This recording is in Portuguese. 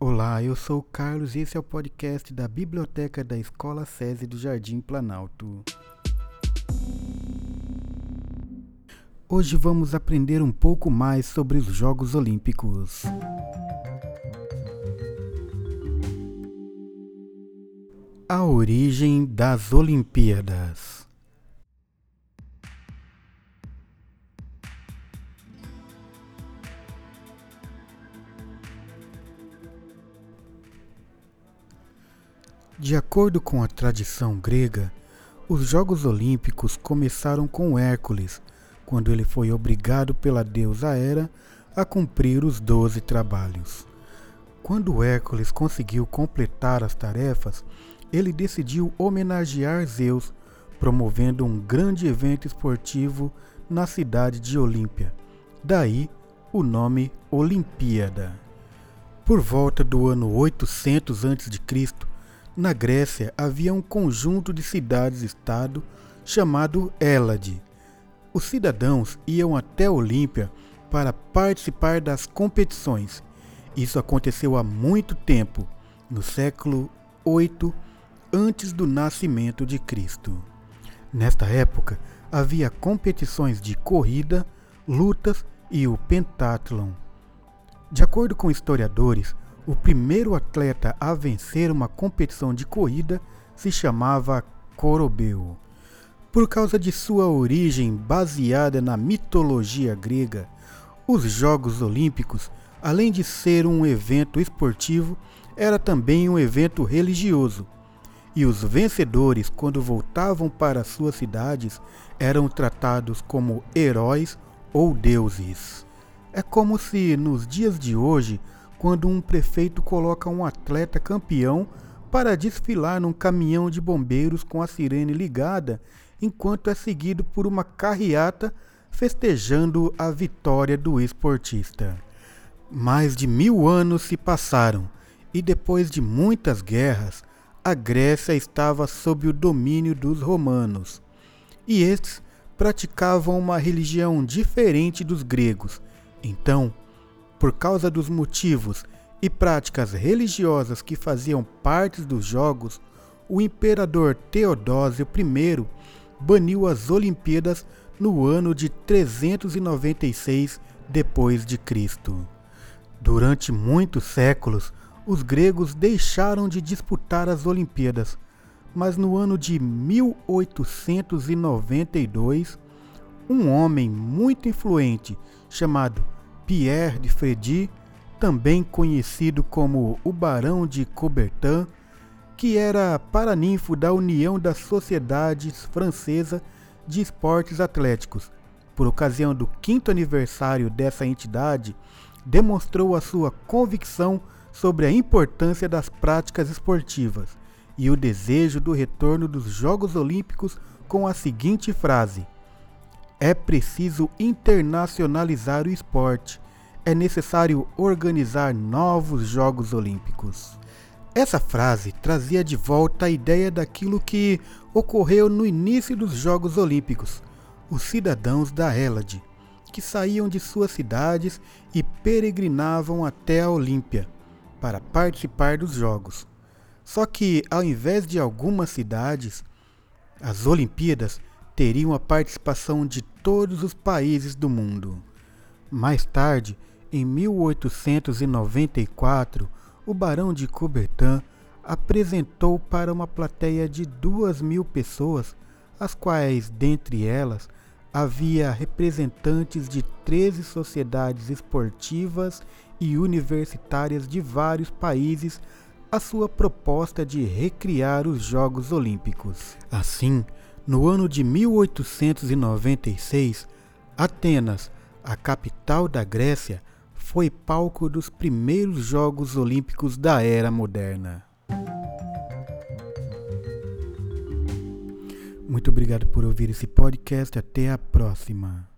Olá, eu sou o Carlos e esse é o podcast da Biblioteca da Escola SESI do Jardim Planalto. Hoje vamos aprender um pouco mais sobre os Jogos Olímpicos. A origem das Olimpíadas. De acordo com a tradição grega, os Jogos Olímpicos começaram com Hércules, quando ele foi obrigado pela deusa Hera a cumprir os doze trabalhos. Quando Hércules conseguiu completar as tarefas, ele decidiu homenagear Zeus, promovendo um grande evento esportivo na cidade de Olímpia. Daí o nome Olimpíada. Por volta do ano 800 a.C., na Grécia havia um conjunto de cidades-estado chamado Hélade. Os cidadãos iam até Olímpia para participar das competições. Isso aconteceu há muito tempo, no século 8 antes do nascimento de Cristo. Nesta época, havia competições de corrida, lutas e o pentátlon. De acordo com historiadores, o primeiro atleta a vencer uma competição de corrida se chamava Corobeu. Por causa de sua origem baseada na mitologia grega, os Jogos Olímpicos, além de ser um evento esportivo, era também um evento religioso. E os vencedores, quando voltavam para suas cidades, eram tratados como heróis ou deuses. É como se nos dias de hoje quando um prefeito coloca um atleta campeão para desfilar num caminhão de bombeiros com a sirene ligada, enquanto é seguido por uma carreata festejando a vitória do esportista. Mais de mil anos se passaram e depois de muitas guerras, a Grécia estava sob o domínio dos romanos. E estes praticavam uma religião diferente dos gregos. Então, por causa dos motivos e práticas religiosas que faziam parte dos jogos, o imperador Teodósio I baniu as Olimpíadas no ano de 396 depois de Cristo. Durante muitos séculos, os gregos deixaram de disputar as Olimpíadas, mas no ano de 1892, um homem muito influente chamado Pierre de Freddy, também conhecido como o Barão de Coubertin, que era paraninfo da União das Sociedades Francesa de Esportes Atléticos. Por ocasião do quinto aniversário dessa entidade, demonstrou a sua convicção sobre a importância das práticas esportivas e o desejo do retorno dos Jogos Olímpicos com a seguinte frase: é preciso internacionalizar o esporte. É necessário organizar novos Jogos Olímpicos. Essa frase trazia de volta a ideia daquilo que ocorreu no início dos Jogos Olímpicos. Os cidadãos da Hélade, que saíam de suas cidades e peregrinavam até a Olímpia para participar dos Jogos. Só que, ao invés de algumas cidades, as Olimpíadas teriam a participação de todos os países do mundo. Mais tarde, em 1894, o Barão de Coubertin apresentou para uma plateia de duas mil pessoas, as quais, dentre elas, havia representantes de 13 sociedades esportivas e universitárias de vários países, a sua proposta de recriar os Jogos Olímpicos. Assim, no ano de 1896, Atenas, a capital da Grécia, foi palco dos primeiros Jogos Olímpicos da era moderna. Muito obrigado por ouvir esse podcast. Até a próxima.